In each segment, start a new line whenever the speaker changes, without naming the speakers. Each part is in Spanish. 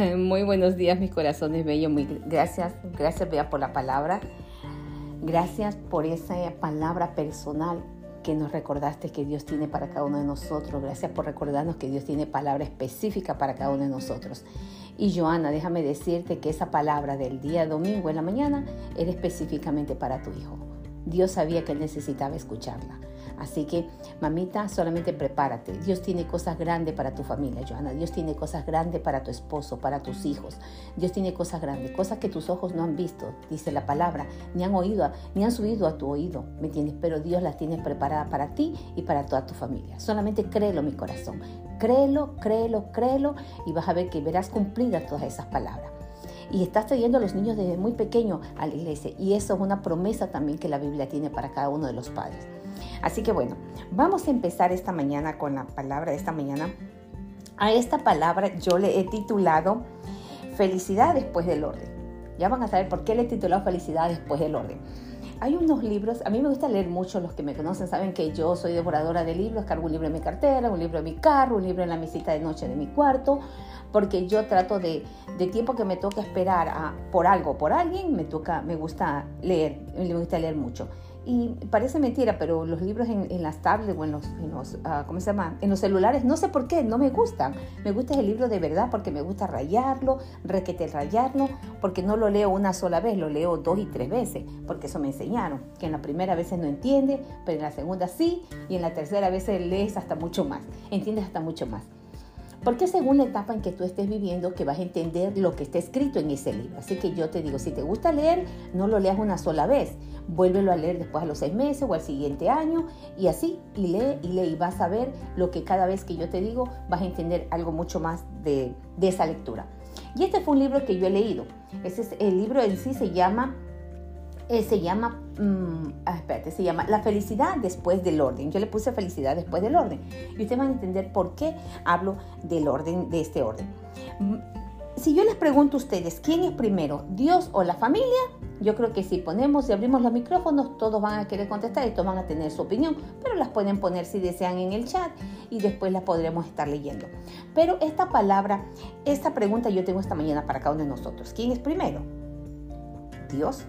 Muy buenos días, mis corazones bellos. Muy gracias, gracias Bea por la palabra. Gracias por esa palabra personal que nos recordaste que Dios tiene para cada uno de nosotros. Gracias por recordarnos que Dios tiene palabra específica para cada uno de nosotros. Y Joana, déjame decirte que esa palabra del día domingo en la mañana era específicamente para tu hijo. Dios sabía que necesitaba escucharla. Así que, mamita, solamente prepárate. Dios tiene cosas grandes para tu familia, Joana. Dios tiene cosas grandes para tu esposo, para tus hijos. Dios tiene cosas grandes, cosas que tus ojos no han visto, dice la palabra, ni han oído, ni han subido a tu oído, ¿me entiendes? Pero Dios las tiene preparadas para ti y para toda tu familia. Solamente créelo, mi corazón. Créelo, créelo, créelo y vas a ver que verás cumplidas todas esas palabras y estás trayendo a los niños desde muy pequeño a la iglesia. Y eso es una promesa también que la Biblia tiene para cada uno de los padres. Así que bueno, vamos a empezar esta mañana con la palabra de esta mañana. A esta palabra yo le he titulado Felicidad después del orden. Ya van a saber por qué le he titulado Felicidad después del orden. Hay unos libros, a mí me gusta leer mucho, los que me conocen saben que yo soy devoradora de libros, cargo un libro en mi cartera, un libro en mi carro, un libro en la mesita de noche de mi cuarto, porque yo trato de, de tiempo que me toca esperar a, por algo, por alguien, me toca, me gusta leer, me gusta leer mucho. Y parece mentira, pero los libros en, las tablets o en los, en los ah, ¿cómo se llama? En los celulares, no sé por qué, no me gustan. Me gusta el libro de verdad porque me gusta rayarlo, requete rayarlo, porque no lo leo una sola vez, lo leo dos y tres veces, porque eso me enseñaron, que en la primera vez no entiende, pero en la segunda sí, y en la tercera vez lees hasta mucho más, entiendes hasta mucho más. Porque según la etapa en que tú estés viviendo, que vas a entender lo que está escrito en ese libro. Así que yo te digo, si te gusta leer, no lo leas una sola vez. Vuélvelo a leer después a los seis meses o al siguiente año y así, y lee y lee y vas a ver lo que cada vez que yo te digo vas a entender algo mucho más de, de esa lectura. Y este fue un libro que yo he leído. Ese es, el libro en sí se llama eh, se llama, mm, ah, espérate, se llama La felicidad después del orden. Yo le puse felicidad después del orden. Y ustedes van a entender por qué hablo del orden, de este orden. Mm, si yo les pregunto a ustedes, ¿quién es primero, Dios o la familia? Yo creo que si ponemos y abrimos los micrófonos, todos van a querer contestar y todos van a tener su opinión, pero las pueden poner si desean en el chat y después las podremos estar leyendo. Pero esta palabra, esta pregunta yo tengo esta mañana para cada uno de nosotros. ¿Quién es primero? ¿Dios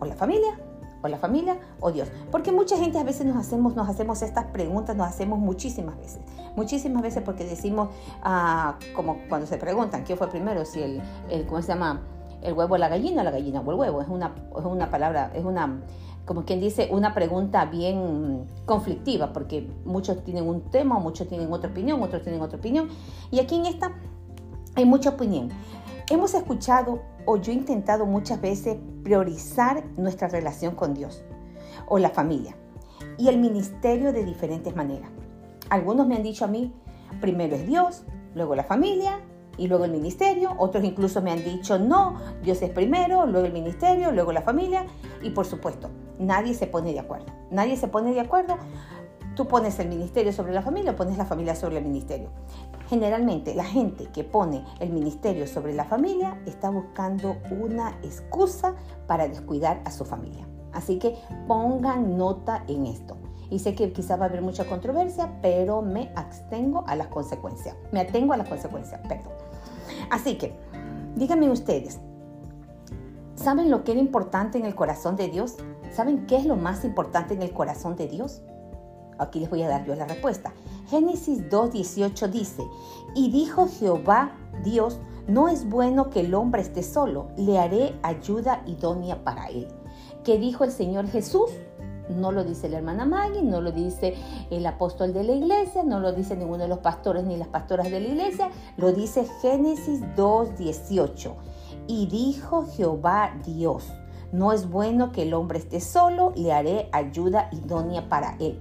o la familia, o la familia, o Dios. Porque mucha gente a veces nos hacemos, nos hacemos estas preguntas, nos hacemos muchísimas veces. Muchísimas veces porque decimos, ah, como cuando se preguntan, ¿quién fue primero? Si el, ¿cómo se llama? El huevo o la gallina, la gallina o el huevo. Es una, es una palabra, es una, como quien dice, una pregunta bien conflictiva, porque muchos tienen un tema, muchos tienen otra opinión, otros tienen otra opinión. Y aquí en esta hay mucha opinión. Hemos escuchado o yo he intentado muchas veces priorizar nuestra relación con Dios o la familia y el ministerio de diferentes maneras. Algunos me han dicho a mí, primero es Dios, luego la familia y luego el ministerio. Otros incluso me han dicho, no, Dios es primero, luego el ministerio, luego la familia. Y por supuesto, nadie se pone de acuerdo. Nadie se pone de acuerdo. Tú pones el ministerio sobre la familia o pones la familia sobre el ministerio. Generalmente la gente que pone el ministerio sobre la familia está buscando una excusa para descuidar a su familia. Así que pongan nota en esto. Y sé que quizás va a haber mucha controversia, pero me abstengo a las consecuencias. Me atengo a las consecuencias, perdón. Así que, díganme ustedes, ¿saben lo que era importante en el corazón de Dios? ¿Saben qué es lo más importante en el corazón de Dios? Aquí les voy a dar yo la respuesta. Génesis 2.18 dice, y dijo Jehová Dios, no es bueno que el hombre esté solo, le haré ayuda idónea para él. ¿Qué dijo el Señor Jesús? No lo dice la hermana Maggie, no lo dice el apóstol de la iglesia, no lo dice ninguno de los pastores ni las pastoras de la iglesia, lo dice Génesis 2.18. Y dijo Jehová Dios, no es bueno que el hombre esté solo, le haré ayuda idónea para él.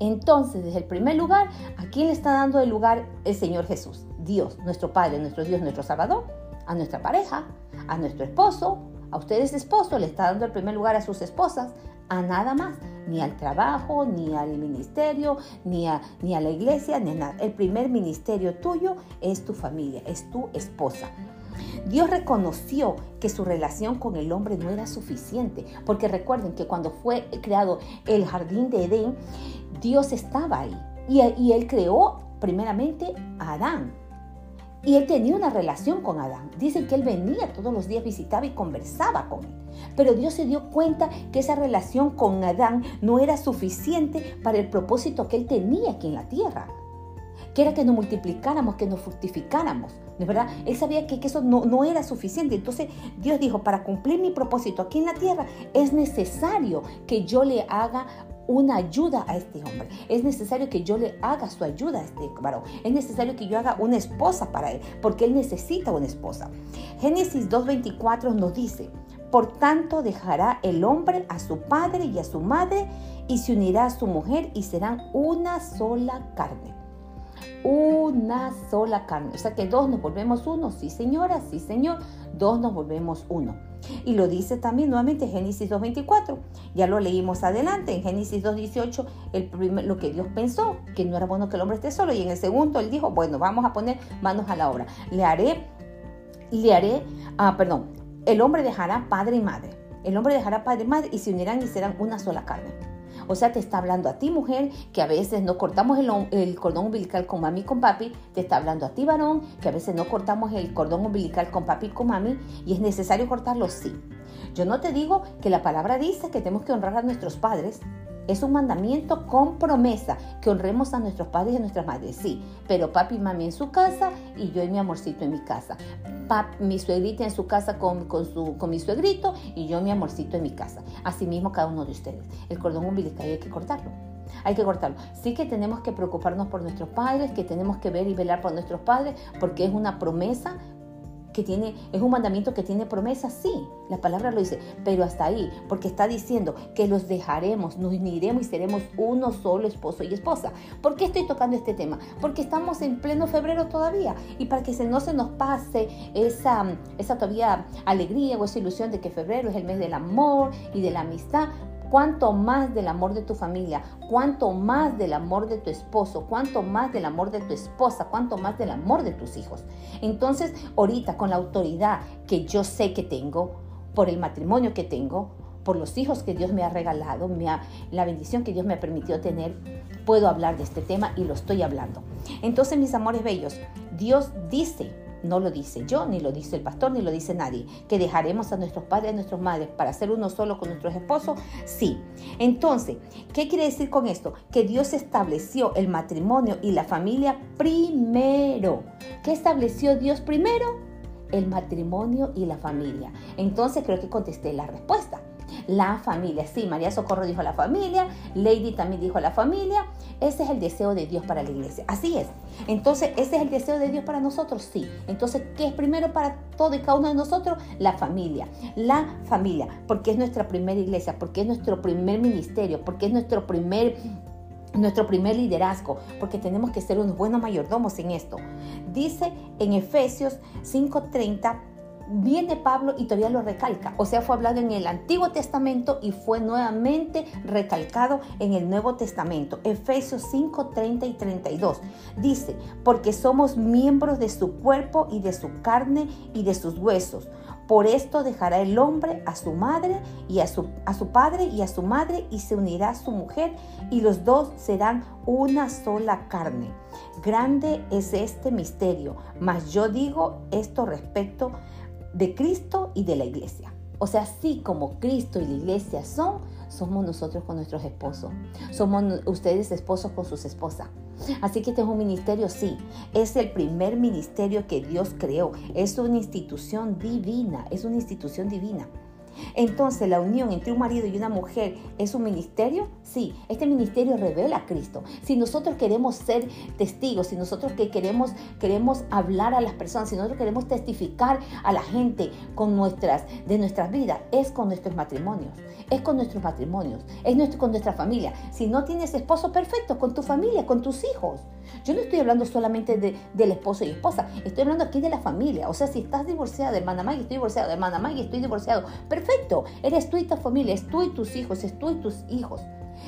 Entonces, desde el primer lugar, ¿a quién le está dando el lugar el Señor Jesús? Dios, nuestro Padre, nuestro Dios, nuestro Salvador, a nuestra pareja, a nuestro esposo, a ustedes esposo, le está dando el primer lugar a sus esposas, a nada más, ni al trabajo, ni al ministerio, ni a, ni a la iglesia, ni a nada. El primer ministerio tuyo es tu familia, es tu esposa. Dios reconoció que su relación con el hombre no era suficiente, porque recuerden que cuando fue creado el jardín de Edén, Dios estaba ahí y, Él creó primeramente a Adán. Y él tenía una relación con Adán. Dicen que él venía todos los días, visitaba y conversaba con él. Pero Dios se dio cuenta que esa relación con Adán no era suficiente para el propósito que él tenía aquí en la tierra. Que era que nos multiplicáramos, que nos fructificáramos. ¿De verdad? Él sabía que, eso no, no era suficiente. Entonces Dios dijo, para cumplir mi propósito aquí en la tierra, es necesario que yo le haga una ayuda a este hombre. Es necesario que yo le haga su ayuda a este varón. Es necesario que yo haga una esposa para él, porque él necesita una esposa. Génesis 2.24 nos dice, por tanto dejará el hombre a su padre y a su madre y se unirá a su mujer y serán una sola carne. Una sola carne. O sea que dos nos volvemos uno. Sí señora, sí señor. Dos nos volvemos uno. Y lo dice también nuevamente Génesis 2.24. Ya lo leímos adelante. En Génesis 2.18, el lo que Dios pensó, que no era bueno que el hombre esté solo. Y en el segundo, él dijo, bueno, vamos a poner manos a la obra. Le haré, le haré, ah, perdón, el hombre dejará padre y madre. El hombre dejará padre y madre y se unirán y serán una sola carne. O sea, te está hablando a ti, mujer, que a veces no cortamos el, cordón umbilical con mami y con papi. Te está hablando a ti, varón, que a veces no cortamos el cordón umbilical con papi y con mami. Y es necesario cortarlo, sí. Yo no te digo que la palabra dice que tenemos que honrar a nuestros padres, es un mandamiento con promesa que honremos a nuestros padres y a nuestras madres, sí, pero papi y mami en su casa y yo y mi amorcito en mi casa. mi suegrita en su casa con, con, su, con mi suegrito y yo y mi amorcito en mi casa. Asimismo cada uno de ustedes. El cordón umbilical hay que cortarlo. Hay que cortarlo. Sí que tenemos que preocuparnos por nuestros padres, que tenemos que ver y velar por nuestros padres, porque es una promesa que tiene, es un mandamiento que tiene promesa, sí, la palabra lo dice, pero hasta ahí, porque está diciendo que los dejaremos, nos uniremos y seremos uno solo esposo y esposa. ¿Por qué estoy tocando este tema? Porque estamos en pleno febrero todavía y para que no se nos pase esa, esa todavía alegría o esa ilusión de que febrero es el mes del amor y de la amistad, cuánto más del amor de tu familia, cuánto más del amor de tu esposo, cuánto más del amor de tu esposa, cuánto más del amor de tus hijos. Entonces, ahorita con la autoridad que yo sé que tengo, por el matrimonio que tengo, por los hijos que Dios me ha regalado, la bendición que Dios me ha permitido tener, puedo hablar de este tema y lo estoy hablando. Entonces, mis amores bellos, Dios dice no lo dice yo, ni lo dice el pastor, ni lo dice nadie. Que dejaremos a nuestros padres y a nuestras madres para ser uno solo con nuestros esposos. Sí. Entonces, ¿qué quiere decir con esto? Que Dios estableció el matrimonio y la familia primero. ¿Qué estableció Dios primero? El matrimonio y la familia. Entonces creo que contesté la respuesta la familia. Sí, María Socorro dijo la familia, Lady también dijo la familia. Ese es el deseo de Dios para la iglesia. Así es. Entonces, ese es el deseo de Dios para nosotros, sí. Entonces, ¿qué es primero para todo y cada uno de nosotros? La familia. La familia, porque es nuestra primera iglesia, porque es nuestro primer ministerio, porque es nuestro primer nuestro primer liderazgo, porque tenemos que ser unos buenos mayordomos en esto. Dice en Efesios 5:30, viene Pablo y todavía lo recalca. O sea, fue hablado en el Antiguo Testamento y fue nuevamente recalcado en el Nuevo Testamento. Efesios 5, 30 y 32. Dice, porque somos miembros de su cuerpo y de su carne y de sus huesos. Por esto dejará el hombre a su madre y a su, a su padre y a su madre y se unirá a su mujer y los dos serán una sola carne. Grande es este misterio, mas yo digo esto respecto de Cristo y de la iglesia. O sea, así como Cristo y la iglesia son, somos nosotros con nuestros esposos. Somos ustedes esposos con sus esposas. Así que este es un ministerio, sí. Es el primer ministerio que Dios creó. Es una institución divina. Es una institución divina. Entonces, la unión entre un marido y una mujer es un ministerio. Sí, este ministerio revela a Cristo. Si nosotros queremos ser testigos, si nosotros que queremos, queremos hablar a las personas, si nosotros queremos testificar a la gente con nuestras, de nuestras vidas, es con nuestros matrimonios. Es con nuestros matrimonios. Es con nuestra familia. Si no tienes esposo, perfecto, con tu familia, con tus hijos. Yo no estoy hablando solamente de, del esposo y esposa, estoy hablando aquí de la familia. O sea, si estás divorciada de hermana Maggie, estoy divorciado de hermana Maggie, estoy divorciado. Perfecto, eres tú y tu familia, es tú y tus hijos, es tú y tus hijos.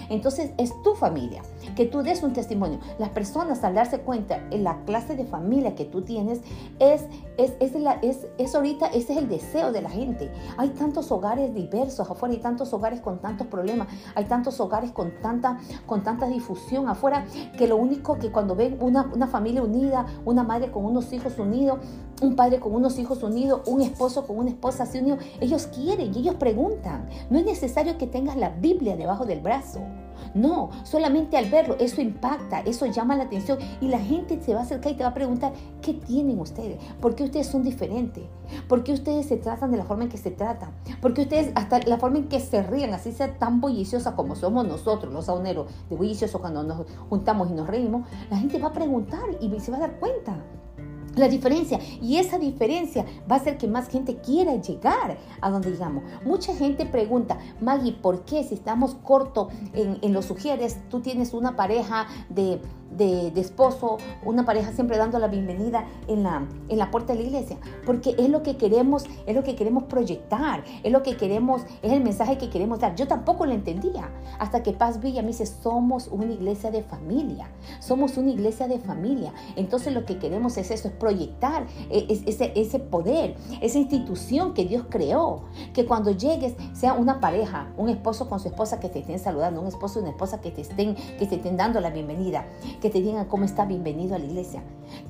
Entonces es tu familia, que tú des un testimonio. Las personas al darse cuenta en la clase de familia que tú tienes, es, es, es, la, es, es ahorita, ese es el deseo de la gente. Hay tantos hogares diversos afuera, hay tantos hogares con tantos problemas, hay tantos hogares con tanta, con difusión afuera, que lo único que cuando ven una, una familia unida, una madre con unos hijos unidos, un padre con unos hijos unidos, un esposo con una esposa así unido, ellos quieren y ellos preguntan. No es necesario que tengas la Biblia debajo del brazo. No, solamente al verlo, eso impacta, eso llama la atención y la gente se va a acercar y te va a preguntar, ¿qué tienen ustedes? ¿Por qué ustedes son diferentes? ¿Por qué ustedes se tratan de la forma en que se tratan? ¿Por qué ustedes, hasta la forma en que se ríen, así sea tan bulliciosa como somos nosotros, los sauneros, de bulliciosos cuando nos juntamos y nos reímos? La gente va a preguntar y se va a dar cuenta la diferencia. Y esa diferencia va a hacer que más gente quiera llegar a donde llegamos. Mucha gente pregunta, Maggie, ¿por qué si estamos cortos en, en los sugieres, tú tienes una pareja de de, esposo, una pareja siempre dando la bienvenida en la, en la puerta de la iglesia, porque es lo que queremos, es lo que queremos proyectar, es lo que queremos, es el mensaje que queremos dar. Yo tampoco lo entendía hasta que Paz Villa me dice, somos una iglesia de familia, somos una iglesia de familia. Entonces lo que queremos es eso, es proyectar e, ese, ese poder, esa institución que Dios creó, que cuando llegues sea una pareja, un esposo con su esposa que te estén saludando, un esposo y una esposa que te estén, que te estén dando la bienvenida, que te digan cómo está bienvenido a la iglesia.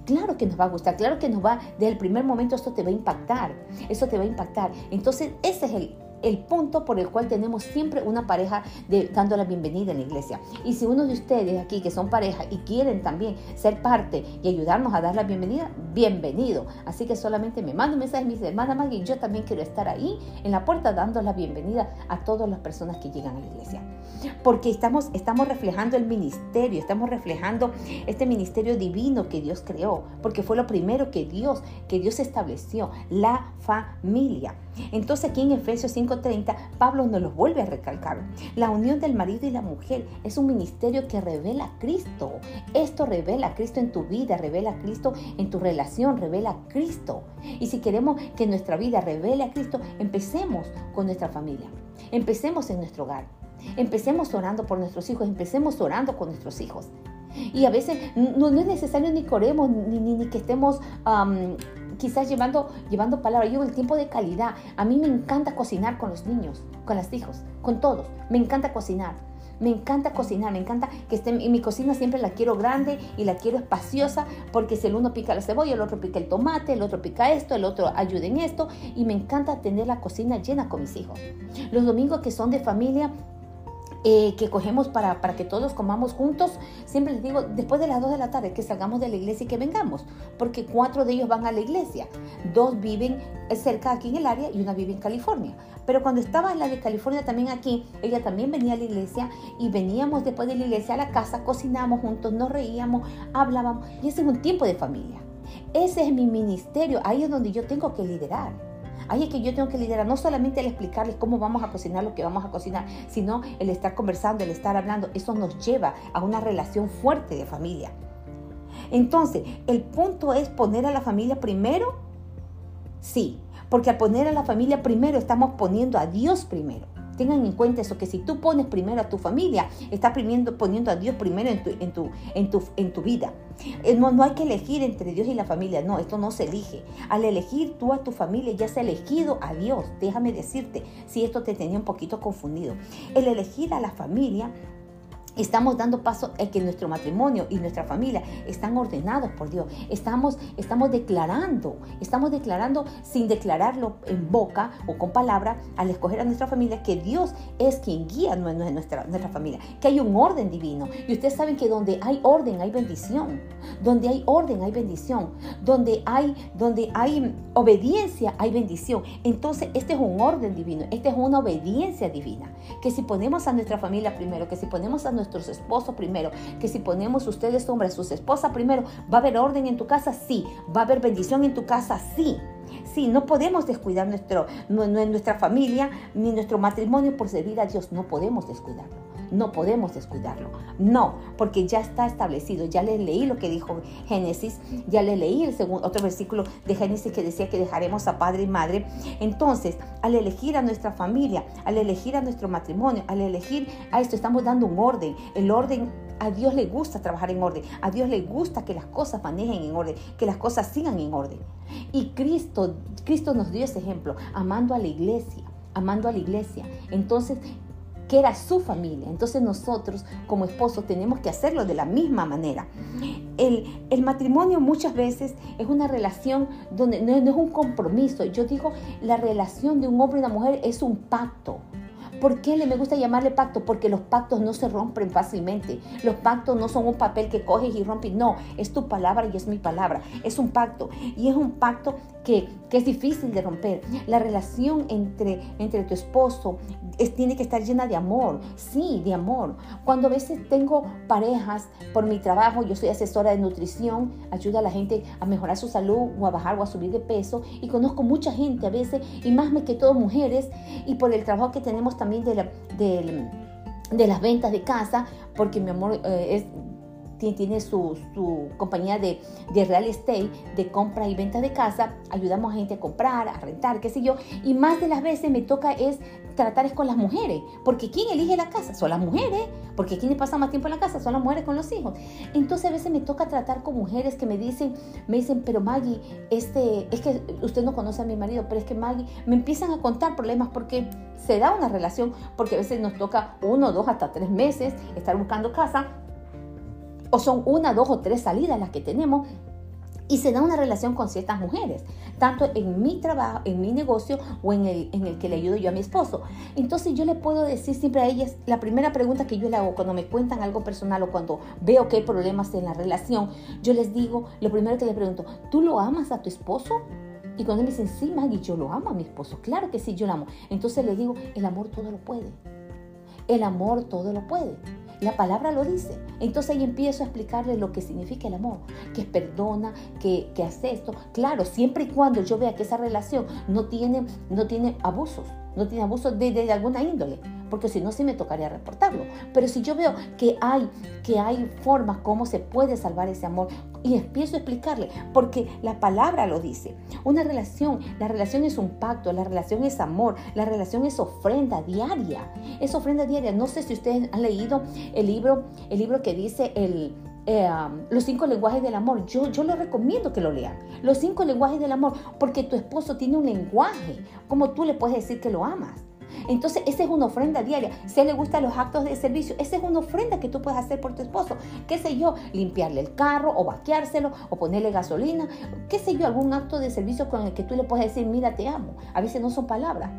Claro que nos va a gustar, claro que nos va, desde el primer momento esto te va a impactar, eso te va a impactar. Entonces, ese es el, el punto por el cual tenemos siempre una pareja de, dando la bienvenida en la iglesia. Y si uno de ustedes aquí que son pareja y quieren también ser parte y ayudarnos a dar la bienvenida, bienvenido. Así que solamente me manda un mensaje y me hermana Maggie, yo también quiero estar ahí en la puerta dando la bienvenida a todas las personas que llegan a la iglesia. Porque estamos, estamos reflejando el ministerio, estamos reflejando este ministerio divino que Dios creó, porque fue lo primero que Dios, que Dios estableció, la familia. Entonces aquí en Efesios 5:30, Pablo nos lo vuelve a recalcar. La unión del marido y la mujer es un ministerio que revela a Cristo. Esto revela a Cristo en tu vida, revela a Cristo en tu relación, revela a Cristo. Y si queremos que nuestra vida revele a Cristo, empecemos con nuestra familia. Empecemos en nuestro hogar. Empecemos orando por nuestros hijos, empecemos orando con nuestros hijos. Y a veces no, es necesario ni coremos, ni, ni, que estemos quizás llevando, llevando palabra. Yo el tiempo de calidad. A mí me encanta cocinar con los niños, con los hijos, con todos. Me encanta cocinar. Me encanta cocinar, me encanta que esté en mi cocina siempre la quiero grande y la quiero espaciosa porque si el uno pica la cebolla, el otro pica el tomate, el otro pica esto, el otro ayuda en esto y me encanta tener la cocina llena con mis hijos. Los domingos que son de familia, eh, que cogemos para, para, que todos comamos juntos, siempre les digo, después de las 2 de la tarde, que salgamos de la iglesia y que vengamos, porque cuatro de ellos van a la iglesia, dos viven cerca aquí en el área y una vive en California. Pero cuando estaba en la de California también aquí, ella también venía a la iglesia y veníamos después de la iglesia a la casa, cocinamos juntos, nos reíamos, hablábamos y ese es un tiempo de familia. Ese es mi ministerio, ahí es donde yo tengo que liderar. Ahí es que yo tengo que liderar, no solamente el explicarles cómo vamos a cocinar lo que vamos a cocinar, sino el estar conversando, el estar hablando. Eso nos lleva a una relación fuerte de familia. Entonces, el punto es poner a la familia primero. Sí, porque al poner a la familia primero estamos poniendo a Dios primero. Tengan en cuenta eso, que si tú pones primero a tu familia, estás poniendo, a Dios primero en tu vida. Eh, no, no hay que elegir entre Dios y la familia, no, esto no se elige. Al elegir tú a tu familia, ya has elegido a Dios. Déjame decirte, si esto te tenía un poquito confundido. El elegir a la familia Estamos dando paso a que nuestro matrimonio y nuestra familia están ordenados por Dios. Estamos, estamos declarando, estamos declarando sin declararlo en boca o con palabra al escoger a nuestra familia que Dios es quien guía nuestra, nuestra familia, que hay un orden divino. Y ustedes saben que donde hay orden hay bendición, donde hay orden hay bendición, donde hay, donde hay obediencia hay bendición. Entonces este es un orden divino, esta es una obediencia divina, que si ponemos a nuestra familia primero, que si ponemos a nuestra nuestros esposos primero, que si ponemos ustedes hombres, sus esposas primero, ¿va a haber orden en tu casa? Sí. ¿Va a haber bendición en tu casa? Sí. Sí, no podemos descuidar nuestro, nuestra familia ni nuestro matrimonio por servir a Dios. No podemos descuidarlo. No podemos descuidarlo. No, porque ya está establecido. Ya le leí lo que dijo Génesis, ya le leí el segundo, otro versículo de Génesis que decía que dejaremos a padre y madre. Entonces, al elegir a nuestra familia, al elegir a nuestro matrimonio, al elegir a esto, estamos dando un orden. El orden a Dios le gusta trabajar en orden. A Dios le gusta que las cosas manejen en orden, que las cosas sigan en orden. Y Cristo, Cristo nos dio ese ejemplo, amando a la iglesia, amando a la iglesia. Entonces, que era su familia. Entonces nosotros como esposos tenemos que hacerlo de la misma manera. El, el matrimonio muchas veces es una relación donde no, no, es un compromiso. Yo digo, la relación de un hombre y una mujer es un pacto. ¿Por qué le me gusta llamarle pacto? Porque los pactos no se rompen fácilmente. Los pactos no son un papel que coges y rompes. No, es tu palabra y es mi palabra. Es un pacto. Y es un pacto que, es difícil de romper. La relación entre, entre tu esposo es, tiene que estar llena de amor. Sí, de amor. Cuando a veces tengo parejas por mi trabajo, yo soy asesora de nutrición, ayuda a la gente a mejorar su salud o a bajar o a subir de peso. Y conozco mucha gente a veces, y más que todo mujeres, y por el trabajo que tenemos también de, de, las ventas de casa, porque mi amor eh, es tiene su, su compañía de, de, real estate, de compra y venta de casa, ayudamos a gente a comprar, a rentar, qué sé yo, y más de las veces me toca es tratar es con las mujeres, porque ¿quién elige la casa? Son las mujeres, porque quienes pasan más tiempo en la casa son las mujeres con los hijos. Entonces a veces me toca tratar con mujeres que me dicen, me dicen, pero Maggie, este, es que usted no conoce a mi marido, pero es que Maggie, me empiezan a contar problemas porque se da una relación, porque a veces nos toca uno, dos, hasta tres meses estar buscando casa o son una, dos o tres salidas las que tenemos y se da una relación con ciertas mujeres, tanto en mi trabajo, en mi negocio o en el, en el que le ayudo yo a mi esposo. Entonces yo le puedo decir siempre a ellas, la primera pregunta que yo le hago cuando me cuentan algo personal o cuando veo que hay problemas en la relación, yo les digo, lo primero que les pregunto, ¿tú lo amas a tu esposo? Y cuando me dicen, sí, Maggie, yo lo amo a mi esposo, claro que sí, yo lo amo. Entonces le digo, el amor todo lo puede. El amor todo lo puede. La palabra lo dice. Entonces ahí empiezo a explicarle lo que significa el amor, que perdona, que, que hace esto. Claro, siempre y cuando yo vea que esa relación no tiene, no tiene abusos, no tiene abusos de, de alguna índole porque si no sí me tocaría reportarlo. Pero si yo veo que hay, que hay formas como se puede salvar ese amor y empiezo a explicarle, porque la palabra lo dice. Una relación, la relación es un pacto, la relación es amor, la relación es ofrenda diaria. Es ofrenda diaria. No sé si ustedes han leído el libro, el libro que dice el eh, um, los cinco lenguajes del amor. Yo, yo les recomiendo que lo lean. Los cinco lenguajes del amor, porque tu esposo tiene un lenguaje. Como tú le puedes decir que lo amas? Entonces, esa es una ofrenda diaria. Si a él le gustan los actos de servicio, esa es una ofrenda que tú puedes hacer por tu esposo. ¿Qué sé yo? Limpiarle el carro o vaqueárselo o ponerle gasolina. ¿Qué sé yo? Algún acto de servicio con el que tú le puedes decir, mira, te amo. A veces no son palabras.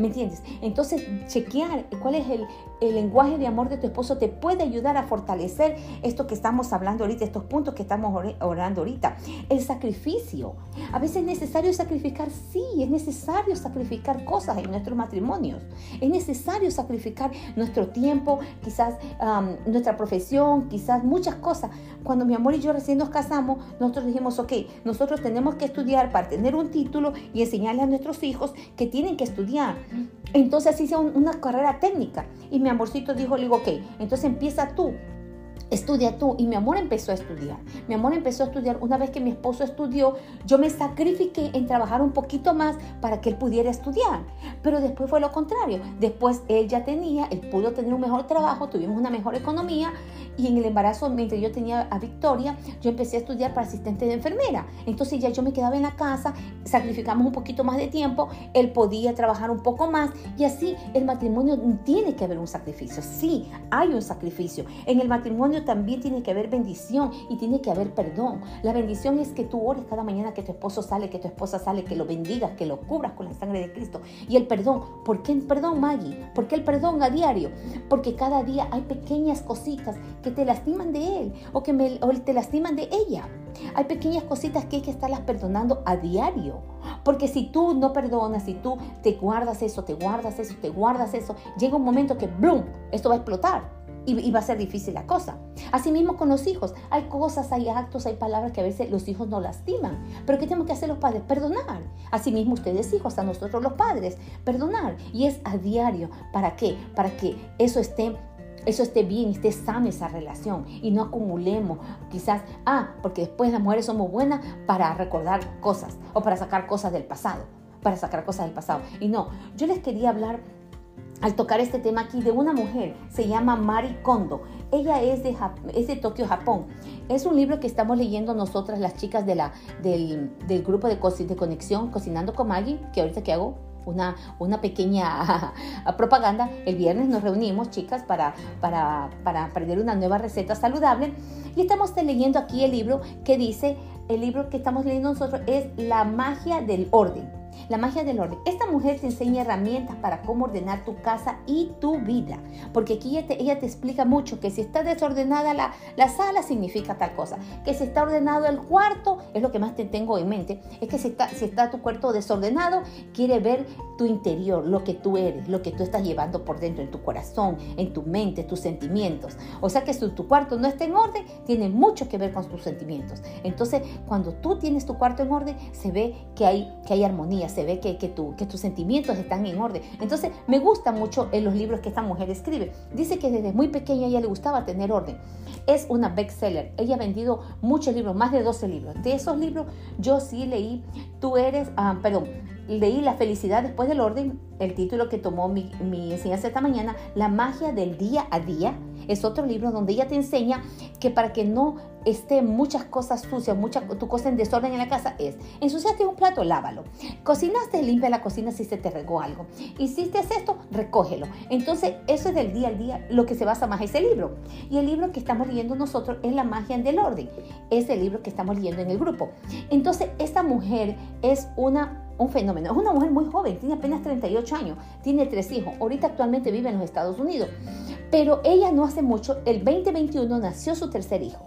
¿Me entiendes? Entonces, chequear cuál es el, el, lenguaje de amor de tu esposo te puede ayudar a fortalecer esto que estamos hablando ahorita, estos puntos que estamos orando ahorita. El sacrificio. A veces es necesario sacrificar, sí, es necesario sacrificar cosas en nuestros matrimonios. Es necesario sacrificar nuestro tiempo, quizás nuestra profesión, quizás muchas cosas. Cuando mi amor y yo recién nos casamos, nosotros dijimos, ok, nosotros tenemos que estudiar para tener un título y enseñarle a nuestros hijos que tienen que estudiar. Entonces hice una carrera técnica y mi amorcito dijo, le digo, ok, entonces empieza tú estudia tú. Y mi amor empezó a estudiar. Mi amor empezó a estudiar. Una vez que mi esposo estudió, yo me sacrifiqué en trabajar un poquito más para que él pudiera estudiar. Pero después fue lo contrario. Después él ya tenía, él pudo tener un mejor trabajo, tuvimos una mejor economía. Y en el embarazo, mientras yo tenía a Victoria, yo empecé a estudiar para asistente de enfermera. Entonces ya yo me quedaba en la casa, sacrificamos un poquito más de tiempo, él podía trabajar un poco más. Y así el matrimonio tiene que haber un sacrificio. Sí, hay un sacrificio. En el matrimonio también tiene que haber bendición y tiene que haber perdón. La bendición es que tú ores cada mañana que tu esposo sale, que tu esposa sale, que lo bendigas, que lo cubras con la sangre de Cristo. Y el perdón, ¿por qué el perdón, Maggie? ¿Por qué el perdón a diario? Porque cada día hay pequeñas cositas que te lastiman de él o que te lastiman de ella. Hay pequeñas cositas que hay que estarlas perdonando a diario. Porque si tú no perdonas, si tú te guardas eso, te guardas eso, te guardas eso, llega un momento que ¡blum! Esto va a explotar y, va a ser difícil la cosa. Asimismo con los hijos, hay cosas, hay actos, hay palabras que a veces los hijos no lastiman. Pero ¿qué tenemos que hacer los padres? Perdonar. Asimismo ustedes hijos, a nosotros los padres, perdonar. Y es a diario. ¿Para qué? Para que eso esté eso esté bien, esté sano esa relación y no acumulemos quizás, ah, porque después las mujeres somos buenas para recordar cosas o para sacar cosas del pasado, para sacar cosas del pasado. Y no, yo les quería hablar al tocar este tema aquí de una mujer, se llama Mari Kondo. Ella es de, es de Tokio, Japón. Es un libro que estamos leyendo nosotras, las chicas de la, del, del grupo de, de conexión Cocinando con Maggie, que ahorita que hago una, una pequeña propaganda. El viernes nos reunimos, chicas, para, para, para aprender una nueva receta saludable. Y estamos leyendo aquí el libro que dice, el libro que estamos leyendo nosotros es La magia del orden. La magia del orden. Esta mujer te enseña herramientas para cómo ordenar tu casa y tu vida. Porque aquí ella te, explica mucho que si está desordenada la, la, sala significa tal cosa. Que si está ordenado el cuarto, es lo que más te tengo en mente, es que si está, si está tu cuarto desordenado, quiere ver tu interior, lo que tú eres, lo que tú estás llevando por dentro, en tu corazón, en tu mente, tus sentimientos. O sea que si tu cuarto no está en orden, tiene mucho que ver con tus sentimientos. Entonces, cuando tú tienes tu cuarto en orden, se ve que hay, que hay armonía, se ve que, que, que tus sentimientos están en orden. Entonces, me gusta mucho en los libros que esta mujer escribe. Dice que desde muy pequeña ella le gustaba tener orden. Es una bestseller. Ella ha vendido muchos libros, más de 12 libros. De esos libros, yo sí leí, tú eres, ah, perdón, leí La felicidad después del orden, el título que tomó mi, mi, enseñanza esta mañana, La magia del día a día. Es otro libro donde ella te enseña que para que no esté muchas cosas sucias, mucha, tu cosa en desorden en la casa es, ensuciaste un plato, lávalo. Cocinaste, limpia la cocina si se te regó algo. Hiciste esto, recógelo. Entonces, eso es del día al día lo que se basa más ese libro. Y el libro que estamos leyendo nosotros es La magia del orden. Es el libro que estamos leyendo en el grupo. Entonces, esta mujer es una un fenómeno. Es una mujer muy joven, tiene apenas 38 años, tiene tres hijos, ahorita actualmente vive en los Estados Unidos. Pero ella no hace mucho, el 2021 nació su tercer hijo.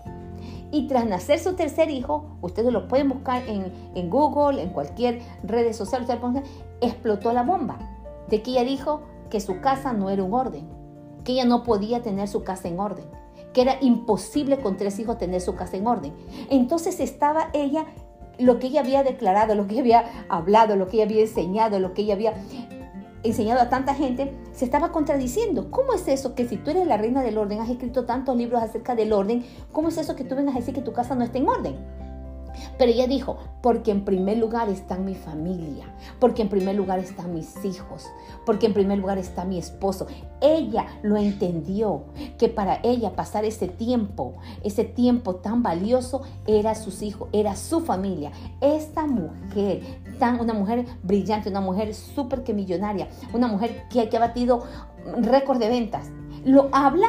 Y tras nacer su tercer hijo, ustedes lo pueden buscar en, Google, en cualquier red social, explotó la bomba. De que ella dijo que su casa no era un orden, que ella no podía tener su casa en orden, que era imposible con tres hijos tener su casa en orden. Entonces estaba ella lo que ella había declarado, lo que ella había hablado, lo que ella había enseñado, lo que ella había enseñado a tanta gente, se estaba contradiciendo. ¿Cómo es eso que si tú eres la reina del orden, has escrito tantos libros acerca del orden, cómo es eso que tú vengas a decir que tu casa no está en orden? Pero ella dijo, porque en primer lugar está mi familia, porque en primer lugar están mis hijos, porque en primer lugar está mi esposo. Ella lo entendió, que para ella pasar ese tiempo, ese tiempo tan valioso, era sus hijos, era su familia. Esta mujer, tan, una mujer brillante, una mujer súper que millonaria, una mujer que, que ha batido récord de ventas, lo habla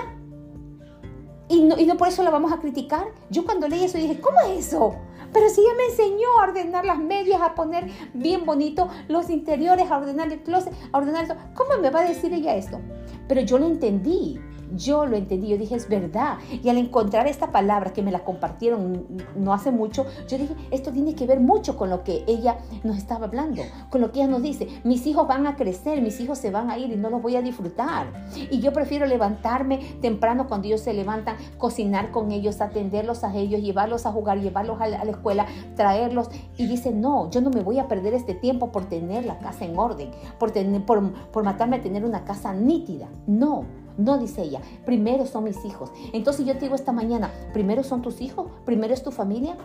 y no, y no por eso la vamos a criticar. Yo cuando leí eso dije, ¿cómo es eso? Pero si ella me enseñó a ordenar las medias, a poner bien bonito los interiores, a ordenar el closet, a ordenar eso, ¿cómo me va a decir ella esto? Pero yo lo entendí yo lo entendí, yo dije, es verdad. Y al encontrar esta palabra que me la compartieron no hace mucho, yo dije, esto tiene que ver mucho con lo que ella nos estaba hablando, con lo que ella nos dice. Mis hijos van a crecer, mis hijos se van a ir y no los voy a disfrutar. Y yo prefiero levantarme temprano cuando ellos se levantan, cocinar con ellos, atenderlos a ellos, llevarlos a jugar, llevarlos a la, escuela, traerlos. Y dice, no, yo no me voy a perder este tiempo por tener la casa en orden, por, tener, por, por matarme a tener una casa nítida. No. No, dice ella, primero son mis hijos. Entonces yo te digo esta mañana, primero son tus hijos, primero es tu familia.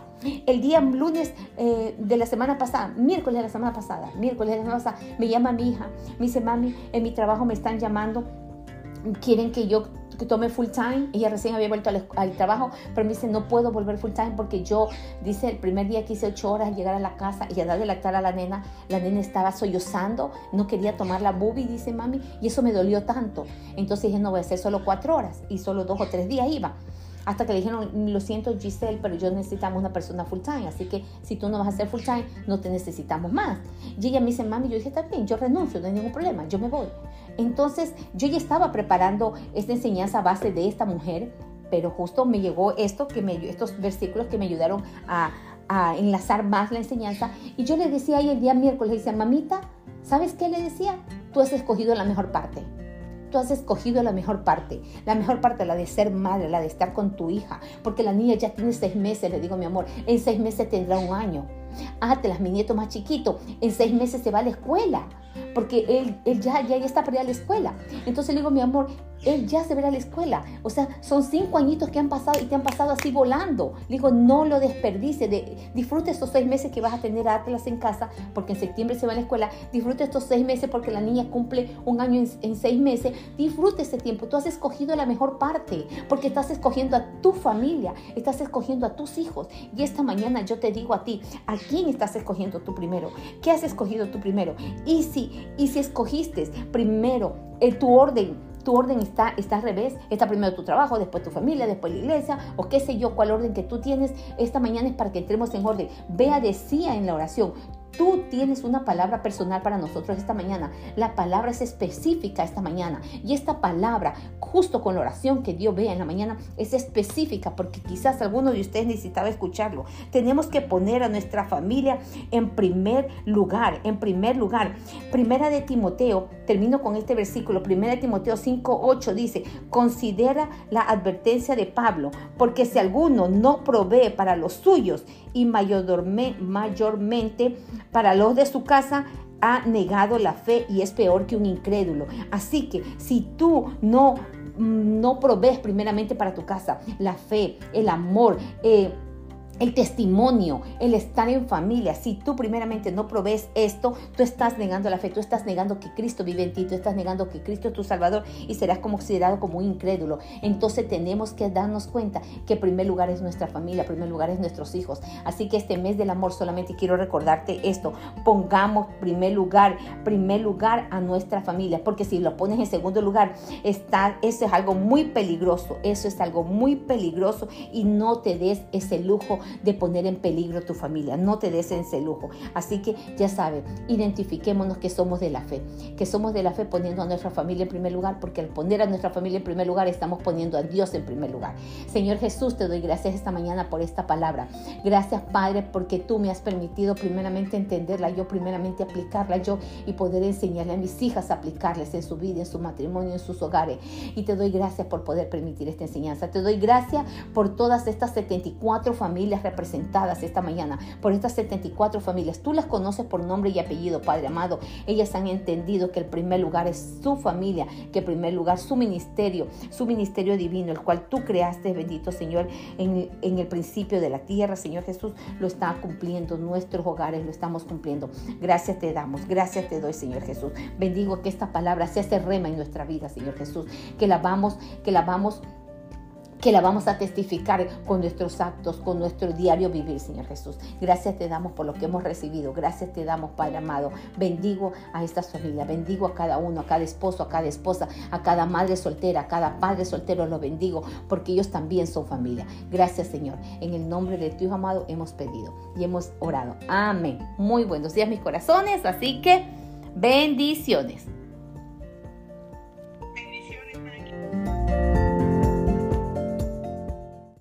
El día lunes eh, de la semana pasada, miércoles de la semana pasada, miércoles de la semana pasada, me llama mi hija, me dice, mami, en mi trabajo me están llamando, quieren que yo que tome full time. Ella recién había vuelto al, trabajo, pero me dice, no puedo volver full time porque yo, dice, el primer día que hice ocho horas al llegar a la casa y a darle lactar a la nena, la nena estaba sollozando, no quería tomar la bubi, dice mami, y eso me dolió tanto. Entonces dije, no voy a hacer solo cuatro horas y solo dos o tres días iba. Hasta que le dijeron, lo siento Giselle, pero yo necesitamos una persona full time, así que si tú no vas a hacer full time, no te necesitamos más. Y ella me dice, mami, yo dije, está bien, yo renuncio, no hay ningún problema, yo me voy. Entonces yo ya estaba preparando esta enseñanza a base de esta mujer, pero justo me llegó esto que me, estos versículos que me ayudaron a, a enlazar más la enseñanza. Y yo le decía ahí el día miércoles, le decía, mamita, ¿sabes qué le decía? Tú has escogido la mejor parte. Tú has escogido la mejor parte, la mejor parte, la de ser madre, la de estar con tu hija, porque la niña ya tiene seis meses, le digo mi amor, en seis meses tendrá un año. Ah, te las mi nieto más chiquito, en seis meses se va a la escuela porque él, él ya, ya, está para ir a la escuela. Entonces le digo, mi amor, él ya se verá a la escuela. O sea, son cinco añitos que han pasado y te han pasado así volando. Le digo, no lo desperdice. De, disfrute estos seis meses que vas a tener a Atlas en casa, porque en septiembre se va a la escuela. Disfrute estos seis meses porque la niña cumple un año en, seis meses. Disfrute ese tiempo. Tú has escogido la mejor parte, porque estás escogiendo a tu familia, estás escogiendo a tus hijos. Y esta mañana yo te digo a ti, ¿a quién estás escogiendo tú primero? ¿Qué has escogido tú primero? Y si, y si escogiste primero en tu orden tu orden está, está al revés. Está primero tu trabajo, después tu familia, después la iglesia, o qué sé yo, cuál orden que tú tienes. Esta mañana es para que entremos en orden. Vea, decía en la oración, Tú tienes una palabra personal para nosotros esta mañana. La palabra es específica esta mañana. Y esta palabra, justo con la oración que Dios vea en la mañana, es específica porque quizás alguno de ustedes necesitaba escucharlo. Tenemos que poner a nuestra familia en primer lugar, en primer lugar. Primera de Timoteo, termino con este versículo, primera de Timoteo 5.8 dice, considera la advertencia de Pablo, porque si alguno no provee para los suyos y mayormente para los de su casa ha negado la fe y es peor que un incrédulo. Así que si tú no, no provees primeramente para tu casa la fe, el amor, eh, el testimonio, el estar en familia. Si tú primeramente no provees esto, tú estás negando la fe, tú estás negando que Cristo vive en ti, tú estás negando que Cristo es tu Salvador y serás considerado como un incrédulo. Entonces tenemos que darnos cuenta que primer lugar es nuestra familia, primer lugar es nuestros hijos. Así que este mes del amor solamente quiero recordarte esto. Pongamos primer lugar, primer lugar a nuestra familia, porque si lo pones en segundo lugar, está, eso es algo muy peligroso, eso es algo muy peligroso y no te des ese lujo de poner en peligro tu familia. No te des ese lujo. Así que ya sabes, identifiquémonos que somos de la fe, que somos de la fe poniendo a nuestra familia en primer lugar, porque al poner a nuestra familia en primer lugar estamos poniendo a Dios en primer lugar. Señor Jesús, te doy gracias esta mañana por esta palabra. Gracias Padre porque tú me has permitido primeramente entenderla, yo primeramente aplicarla yo y poder enseñarle a mis hijas a aplicarles en su vida, en su matrimonio, en sus hogares. Y te doy gracias por poder permitir esta enseñanza. Te doy gracias por todas estas 74 representadas esta mañana por estas 74 familias. Tú las conoces por nombre y apellido, Padre amado. Ellas han entendido que el primer lugar es su familia, que el primer lugar su ministerio, su ministerio divino, el cual tú creaste, bendito Señor, en, en el principio de la tierra, Señor Jesús, lo está cumpliendo. Nuestros hogares lo estamos cumpliendo. Gracias te damos, gracias te doy, Señor Jesús. Bendigo que esta palabra se hace rema en nuestra vida, Señor Jesús. Que la vamos, que la vamos que la vamos a testificar con nuestros actos, con nuestro diario vivir, Señor Jesús. Gracias te damos por lo que hemos recibido. Gracias te damos, Padre amado. Bendigo a estas familias, bendigo a cada uno, a cada esposo, a cada esposa, a cada madre soltera, a cada padre soltero, los bendigo, porque ellos también son familia. Gracias, Señor. En el nombre de tu Hijo amado hemos pedido y hemos orado. Amén. Muy buenos días, mis corazones. Así que bendiciones.